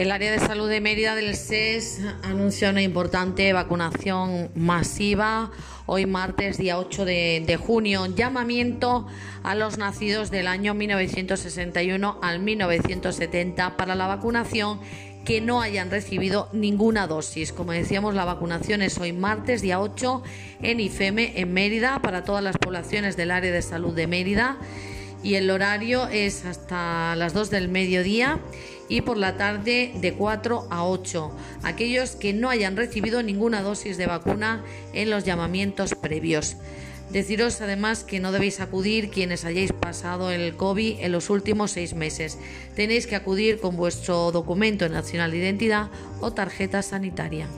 El área de salud de Mérida del SES anuncia una importante vacunación masiva hoy martes día 8 de, de, junio. Llamamiento a los nacidos del año 1961 al 1970 para la vacunación que no hayan recibido ninguna dosis. Como decíamos, la vacunación es hoy martes día 8 en IFEME en Mérida para todas las poblaciones del área de salud de Mérida y el horario es hasta las 2 del mediodía y por la tarde de 4 a 8. Aquellos que no hayan recibido ninguna dosis de vacuna en los llamamientos previos. Deciros además que no debéis acudir quienes hayáis pasado el COVID en los últimos seis meses. Tenéis que acudir con vuestro documento nacional de identidad o tarjeta sanitaria.